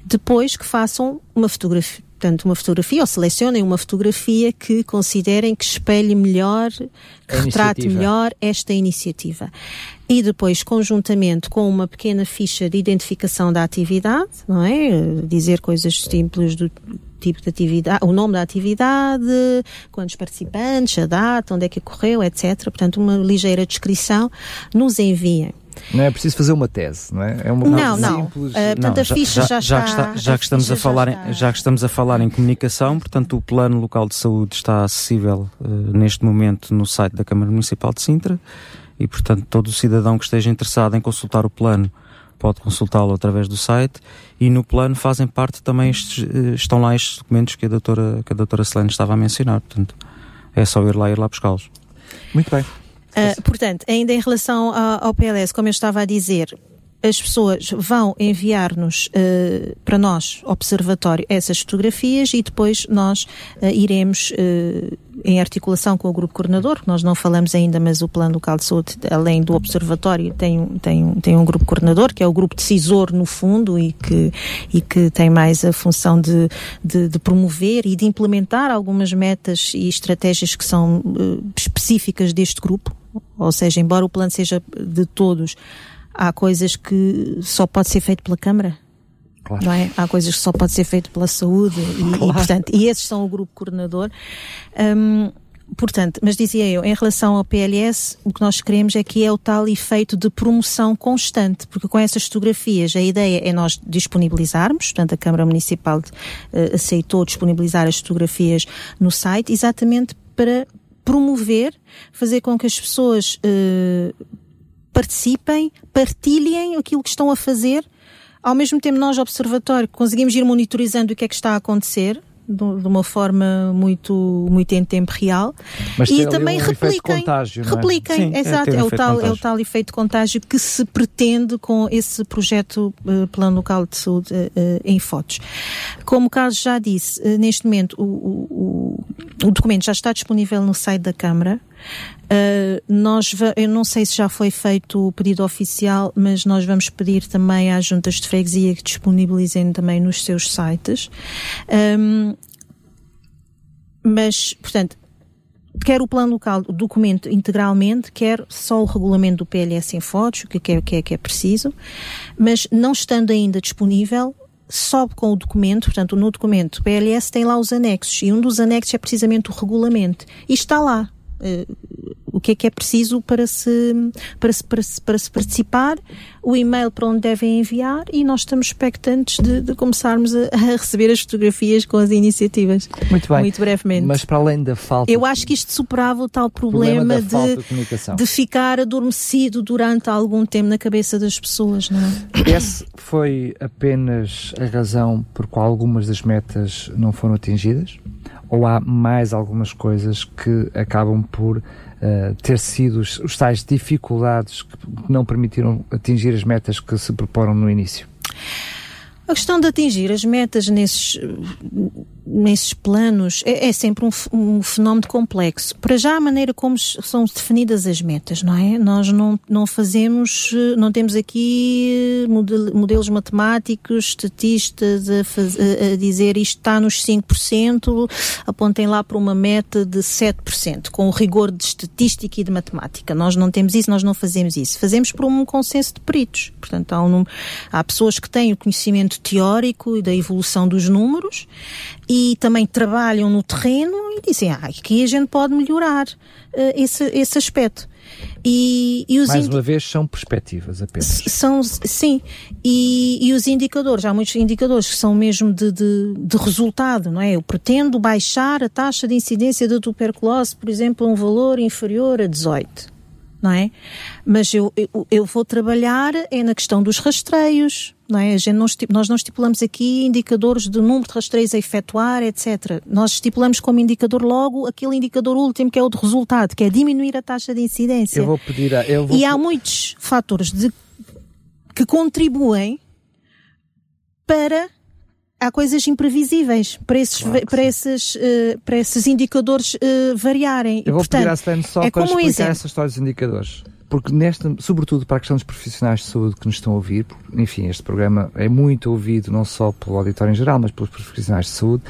Depois que façam uma fotografia, portanto, uma fotografia ou selecionem uma fotografia que considerem que espelhe melhor, que retrate melhor esta iniciativa. E depois, conjuntamente com uma pequena ficha de identificação da atividade, não é? Dizer coisas simples do tipo de atividade, o nome da atividade, quantos participantes, a data, onde é que ocorreu, etc. Portanto, uma ligeira descrição, nos enviem. Não é preciso fazer uma tese, não é? É uma não, não. simples. Uh, portanto, não, a ficha já, já, já está. Já, já que estamos a falar, em, já que estamos a falar em comunicação, portanto, o plano local de saúde está acessível uh, neste momento no site da Câmara Municipal de Sintra e, portanto, todo o cidadão que esteja interessado em consultar o plano pode consultá-lo através do site e no plano fazem parte também estes, eh, estão lá estes documentos que a doutora, que a doutora Selene estava a mencionar, portanto é só ir lá ir lá buscá-los. Muito bem. Uh, portanto, ainda em relação ao, ao PLS, como eu estava a dizer, as pessoas vão enviar-nos uh, para nós, observatório, essas fotografias e depois nós uh, iremos, uh, em articulação com o grupo coordenador, que nós não falamos ainda, mas o Plano Local de Saúde, além do observatório, tem, tem, tem um grupo coordenador, que é o grupo decisor, no fundo, e que, e que tem mais a função de, de, de promover e de implementar algumas metas e estratégias que são específicas deste grupo. Ou seja, embora o plano seja de todos, há coisas que só pode ser feito pela Câmara. Claro. Não é? Há coisas que só pode ser feito pela saúde e, claro. e portanto, e esses são o grupo coordenador. Um, portanto, mas dizia eu, em relação ao PLS, o que nós queremos é que é o tal efeito de promoção constante, porque com essas fotografias a ideia é nós disponibilizarmos, portanto a Câmara Municipal uh, aceitou disponibilizar as fotografias no site, exatamente para promover, fazer com que as pessoas uh, participem, partilhem aquilo que estão a fazer. Ao mesmo tempo, nós, observatório, conseguimos ir monitorizando o que é que está a acontecer, de uma forma muito, muito em tempo real. Mas e também um repliquem. Contágio, é? Repliquem, Sim, é, exato. É, é o, tal, é o tal efeito contágio que se pretende com esse projeto uh, Plano Local de Saúde uh, uh, em fotos. Como o Carlos já disse, neste momento o, o, o documento já está disponível no site da Câmara. Uh, nós, eu não sei se já foi feito o pedido oficial, mas nós vamos pedir também às juntas de freguesia que disponibilizem também nos seus sites. Um, mas, portanto, quer o plano local, o documento integralmente, quer só o regulamento do PLS em fotos, o que é, que é, que é preciso, mas não estando ainda disponível, sobe com o documento, portanto, no documento PLS tem lá os anexos, e um dos anexos é precisamente o regulamento. E está lá. Uh, o que é que é preciso para se, para se, para se, para se participar, o e-mail para onde devem enviar e nós estamos expectantes de, de começarmos a, a, receber as fotografias com as iniciativas. Muito bem. Muito brevemente. Mas para além da falta. Eu acho que isto superava o tal problema, problema de, de, ficar adormecido durante algum tempo na cabeça das pessoas, não é? Essa foi apenas a razão por qual algumas das metas não foram atingidas? Ou há mais algumas coisas que acabam por uh, ter sido os, os tais dificuldades que não permitiram atingir as metas que se proporam no início? A questão de atingir as metas nesses nesses planos é, é sempre um, um, fenómeno complexo. Para já a maneira como são definidas as metas, não é? Nós não, não fazemos, não temos aqui modelos matemáticos, estatistas a, faz, a, a dizer isto está nos 5%, apontem lá para uma meta de 7%, com o rigor de estatística e de matemática. Nós não temos isso, nós não fazemos isso. Fazemos por um consenso de peritos. Portanto, há, um, há pessoas que têm o conhecimento teórico e da evolução dos números e também trabalham no terreno e dizem, ah, aqui a gente pode melhorar uh, esse, esse aspecto. E, e Mais uma vez, são perspectivas apenas. São, sim. E, e, os indicadores, há muitos indicadores que são mesmo de, de, de, resultado, não é? Eu pretendo baixar a taxa de incidência da tuberculose, por exemplo, a um valor inferior a 18 não é? Mas eu, eu, eu, vou trabalhar é na questão dos rastreios, não é? Não, nós não estipulamos aqui indicadores de número de rastreios a efetuar, etc. Nós estipulamos como indicador logo aquele indicador último que é o de resultado, que é diminuir a taxa de incidência. Eu vou pedir a, eu vou... E há muitos fatores de, que contribuem para há coisas imprevisíveis para esses, claro para, esses, uh, para esses indicadores uh, variarem. Eu vou Portanto, pedir à Stan só é para explicar exemplo. essa história dos indicadores porque nesta, sobretudo para a questão dos profissionais de saúde que nos estão a ouvir, enfim, este programa é muito ouvido não só pelo auditório em geral, mas pelos profissionais de saúde.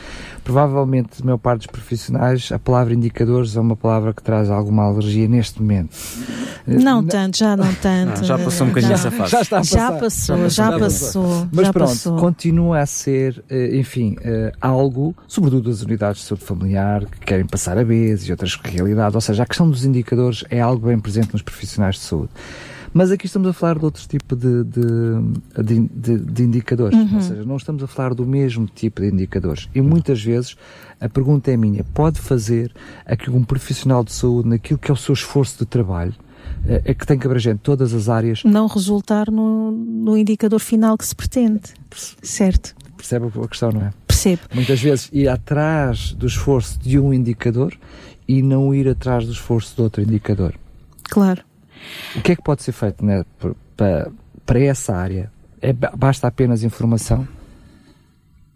Provavelmente, a maior parte dos profissionais, a palavra indicadores é uma palavra que traz alguma alergia neste momento. Não tanto, já não tanto. já passou um bocadinho essa fase. Já, está a já passou, já, passou. Mas já pronto, passou. continua a ser, eh, enfim, eh, algo, sobretudo das unidades de saúde familiar, que querem passar a vez e outras realidades. Ou seja, a questão dos indicadores é algo bem presente nos profissionais profissionais de saúde. Mas aqui estamos a falar de outro tipo de, de, de, de, indicadores, uhum. ou seja, não estamos a falar do mesmo tipo de indicadores. E muitas vezes a pergunta é minha: pode fazer a que um profissional de saúde, naquilo que é o seu esforço de trabalho, é, é que tem que abranger todas as áreas. Não resultar no, no indicador final que se pretende. Certo. Percebe a questão, não é? Percebo. Muitas vezes ir atrás do esforço de um indicador e não ir atrás do esforço de outro indicador. Claro. O que é que pode ser feito né, para, para essa área? É, basta apenas informação?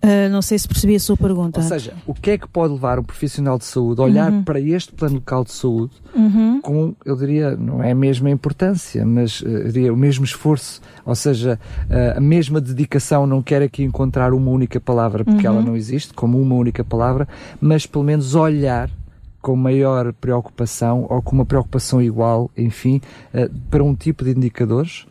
Uh, não sei se percebi a sua pergunta. Ou seja, o que é que pode levar um profissional de saúde a olhar uhum. para este plano local de saúde uhum. com, eu diria, não é a mesma importância, mas eu diria o mesmo esforço, ou seja, uh, a mesma dedicação, não quero aqui encontrar uma única palavra, porque uhum. ela não existe, como uma única palavra, mas pelo menos olhar com maior preocupação ou com uma preocupação igual, enfim, para um tipo de indicadores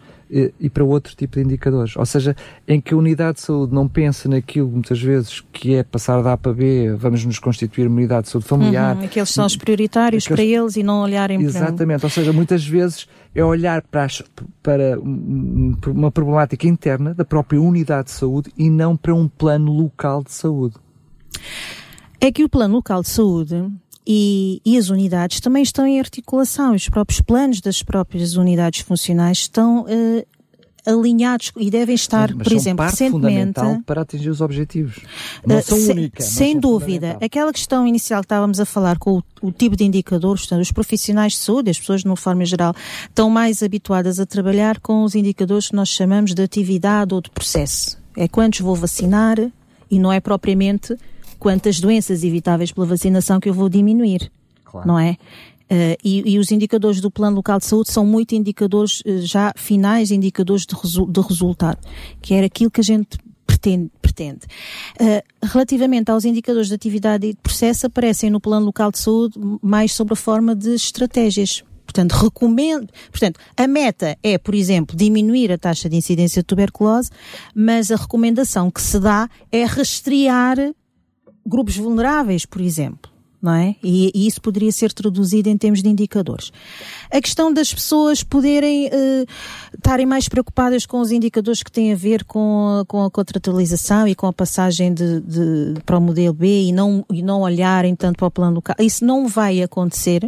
e para outro tipo de indicadores. Ou seja, em que a unidade de saúde não pensa naquilo muitas vezes que é passar da A para B, vamos nos constituir uma unidade de saúde familiar. Uhum, aqueles são os prioritários aqueles... para eles e não olharem Exatamente. para... Exatamente, ou seja, muitas vezes é olhar para, as, para uma problemática interna da própria unidade de saúde e não para um plano local de saúde. É que o plano local de saúde e, e, as unidades também estão em articulação. Os próprios planos das próprias unidades funcionais estão uh, alinhados e devem estar, Sim, por exemplo, recentemente para atingir os objetivos. Não uh, são se, únicas. Sem dúvida. Aquela questão inicial que estávamos a falar com o, o, tipo de indicadores, portanto, os profissionais de saúde, as pessoas de uma forma geral, estão mais habituadas a trabalhar com os indicadores que nós chamamos de atividade ou de processo. É quantos vou vacinar e não é propriamente quantas doenças evitáveis pela vacinação que eu vou diminuir, claro. não é? Uh, e, e, os indicadores do Plano Local de Saúde são muito indicadores uh, já finais, indicadores de, resu de, resultado, que era aquilo que a gente pretende. pretende. Uh, relativamente aos indicadores de atividade e de processo, aparecem no Plano Local de Saúde mais sobre a forma de estratégias. Portanto, recomendo, portanto, a meta é, por exemplo, diminuir a taxa de incidência de tuberculose, mas a recomendação que se dá é rastrear grupos vulneráveis, por exemplo. Não é? E, e, isso poderia ser traduzido em termos de indicadores. A questão das pessoas poderem uh, estarem mais preocupadas com os indicadores que têm a ver com a, com a contratualização e com a passagem de, de, para o modelo B e não, e não olharem tanto para o plano local. Isso não vai acontecer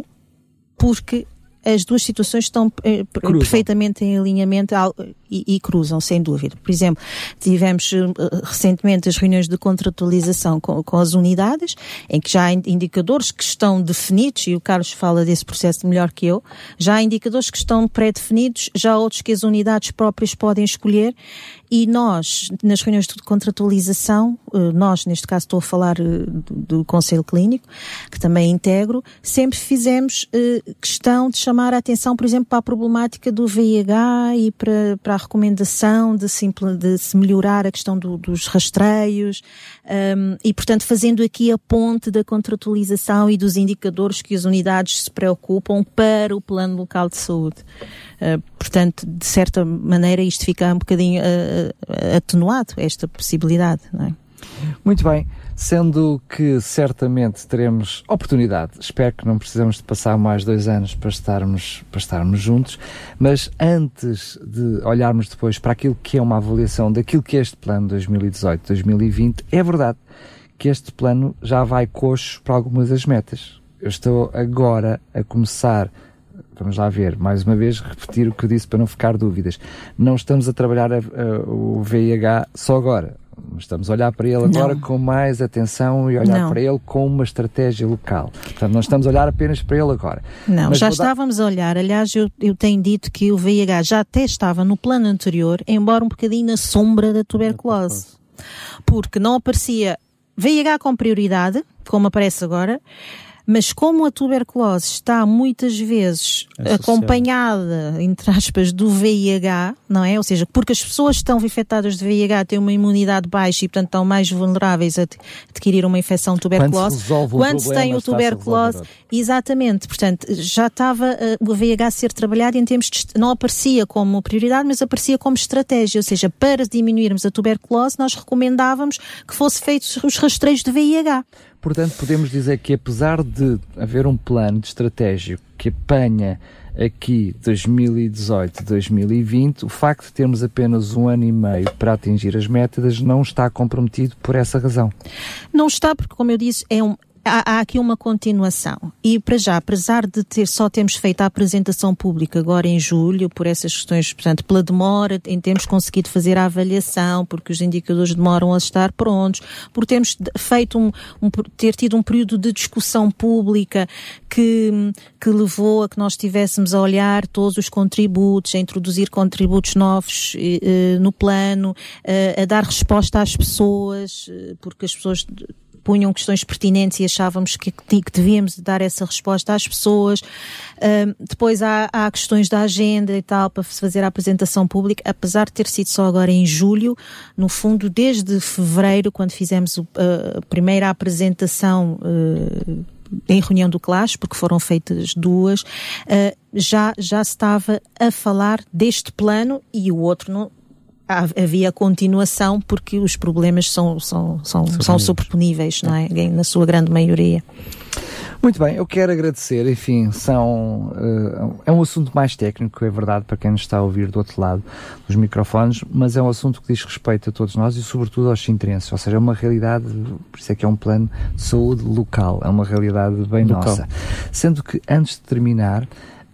porque as duas situações estão eh, perfeitamente em alinhamento e, e, cruzam, sem dúvida. Por exemplo, tivemos uh, recentemente as reuniões de contratualização com, com, as unidades, em que já há indicadores que estão definidos, e o Carlos fala desse processo melhor que eu, já há indicadores que estão pré-definidos, já há outros que as unidades próprias podem escolher, e nós, nas reuniões de contratualização, uh, nós, neste caso estou a falar uh, do, Conselho Clínico, que também integro, sempre fizemos questão de chamar a atenção, por exemplo, para a problemática do VIH e para, para a recomendação de, simple, de se melhorar a questão do, dos rastreios um, e, portanto, fazendo aqui a ponte da contratualização e dos indicadores que as unidades se preocupam para o plano local de saúde. Uh, portanto, de certa maneira, isto fica um bocadinho uh, atenuado, esta possibilidade, não é? Muito bem. Sendo que certamente teremos oportunidade, espero que não precisamos de passar mais dois anos para estarmos, para estarmos juntos, mas antes de olharmos depois para aquilo que é uma avaliação daquilo que é este plano 2018-2020, é verdade que este plano já vai coxo para algumas das metas. Eu estou agora a começar vamos lá ver, mais uma vez, repetir o que eu disse para não ficar dúvidas. Não estamos a trabalhar a, a, o VIH só agora. Estamos a olhar para ele agora não. com mais atenção e olhar não. para ele com uma estratégia local. Portanto, não estamos a olhar apenas para ele agora. Não, Mas já estávamos dar... a olhar. Aliás, eu, eu tenho dito que o VIH já até estava no plano anterior, embora um bocadinho na sombra da tuberculose. Porque não aparecia VIH com prioridade, como aparece agora, mas como a tuberculose está muitas vezes é acompanhada, entre aspas, do VIH, não é? Ou seja, porque as pessoas que estão infectadas de VIH têm uma imunidade baixa e, portanto, estão mais vulneráveis a adquirir uma infecção de tuberculose. Quando se, Quando se tem o tuberculose, exatamente. Portanto, já estava uh, o VIH a ser trabalhado em termos de, não aparecia como prioridade, mas aparecia como estratégia. Ou seja, para diminuirmos a tuberculose, nós recomendávamos que fosse feitos os rastreios de VIH. Portanto, podemos dizer que apesar de haver um plano de estratégia que apanha aqui 2018-2020, o facto de termos apenas um ano e meio para atingir as metas não está comprometido por essa razão. Não está, porque, como eu disse, é um, há, há, aqui uma continuação. E para já, apesar de ter só temos feito a apresentação pública agora em julho, por essas questões, portanto, pela demora, em termos conseguido fazer a avaliação, porque os indicadores demoram a estar prontos, por termos feito um, um ter tido um período de discussão pública que, que levou a que nós estivéssemos a olhar todos os contributos, a introduzir contributos novos eh, no plano, eh, a dar resposta às pessoas, eh, porque as pessoas punham questões pertinentes e achávamos que, que devíamos dar essa resposta às pessoas. Depois há, há, questões da agenda e tal para fazer a apresentação pública, apesar de ter sido só agora em julho, no fundo, desde fevereiro, quando fizemos uh, a primeira apresentação. Uh, em reunião do CLAS, porque foram feitas duas, uh, já, já estava a falar deste plano e o outro não, havia continuação porque os problemas são, são, são, são superponíveis, não é? Na sua grande maioria. Muito bem, eu quero agradecer, enfim, são, uh, é um assunto mais técnico, é verdade, para quem nos está a ouvir do outro lado dos microfones, mas é um assunto que diz respeito a todos nós e sobretudo aos sintrenses, ou seja, é uma realidade, por isso é que é um plano de saúde local, é uma realidade bem local. nossa. Sendo que, antes de terminar,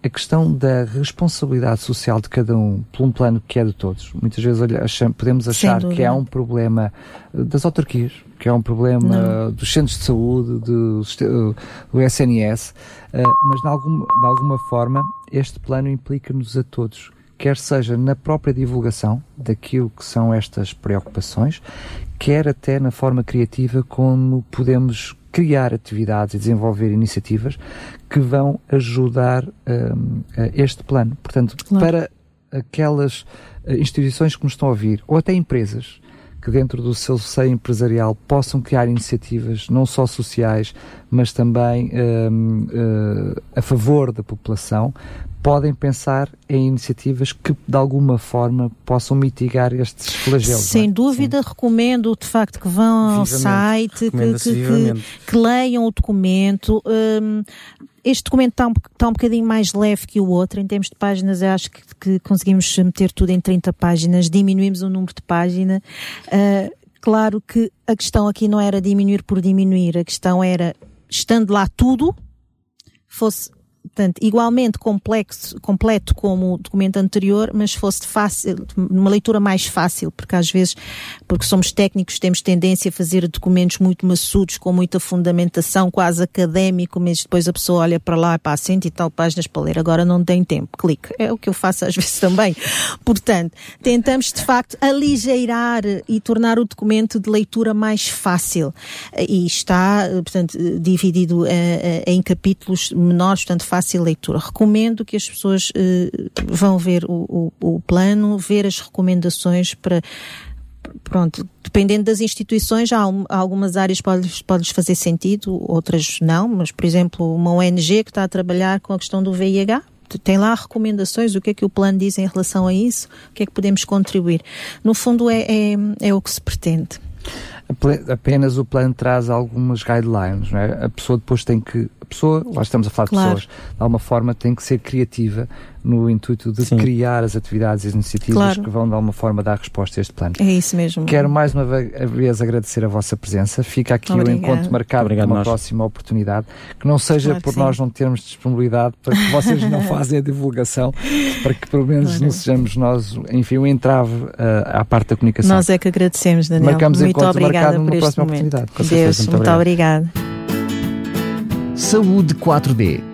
a questão da responsabilidade social de cada um por um plano que é de todos. Muitas vezes achamos, podemos achar que é um problema eh, das autarquias, que é um problema Não. dos centros de saúde, do, do SNS, eh, mas de alguma, de alguma forma este plano implica-nos a todos quer seja na própria divulgação daquilo que são estas preocupações, quer até na forma criativa como podemos criar atividades e desenvolver iniciativas que vão ajudar um, este plano. Portanto, claro. para aquelas eh, instituições que nos estão a ouvir, ou até empresas, que dentro do seu seio empresarial possam criar iniciativas não só sociais, mas também um, uh, eh, a favor da população, podem pensar em iniciativas que de alguma forma possam mitigar estes flagelos. É? Sem é? dúvida, Sim. recomendo de facto que vão ao site, que, que, que, leiam o documento. Um, este documento está um, está um bocadinho mais leve que o outro, em termos de páginas, eu acho que, que conseguimos meter tudo em 30 páginas, diminuímos o número de páginas. Uh, claro que a questão aqui não era diminuir por diminuir, a questão era, estando lá tudo, fosse portanto, igualmente complexo, completo como o documento anterior, mas fosse fácil, uma leitura mais fácil, porque às vezes, porque somos técnicos, temos tendência a fazer documentos muito maçudos, com muita fundamentação, quase académico, mas depois a pessoa olha para lá, pá, cento e tal páginas para ler, agora não tem tempo, clique. É o que eu faço às <laughs> vezes também. Portanto, tentamos de facto aligeirar e tornar o documento de leitura mais fácil. E está, portanto, dividido eh, eh, em capítulos menores, portanto, fácil leitura. Recomendo que as pessoas uh, vão ver o, o, o plano, ver as recomendações para pronto, dependendo das instituições, há, algumas áreas que pode, pode fazer sentido, outras não, mas, por exemplo, uma ONG que está a trabalhar com a questão do VIH, tem lá recomendações, o que é que o plano diz em relação a isso, o que é que podemos contribuir. No fundo, é, é, é o que se pretende apenas o plano traz algumas guidelines, não é? A pessoa depois tem que, a pessoa, lá estamos a falar claro. de pessoas, de alguma forma tem que ser criativa no intuito de Sim. criar as atividades e as iniciativas claro. que vão de alguma forma dar resposta a este plano. É isso mesmo. Quero mais uma vez agradecer a vossa presença. Fica aqui Obrigada. o encontro marcado Obrigado para uma nós. próxima oportunidade. Que não seja claro por nós não termos disponibilidade, para que vocês não <laughs> fazem a divulgação, para que pelo menos claro. não sejamos nós, enfim, o entrave uh, à parte da comunicação. Nós é que agradecemos, Daniel. Marcamos muito encontro obrigada marcado numa próxima momento. oportunidade. Com Deus, certeza. muito, muito obrigada. Saúde 4D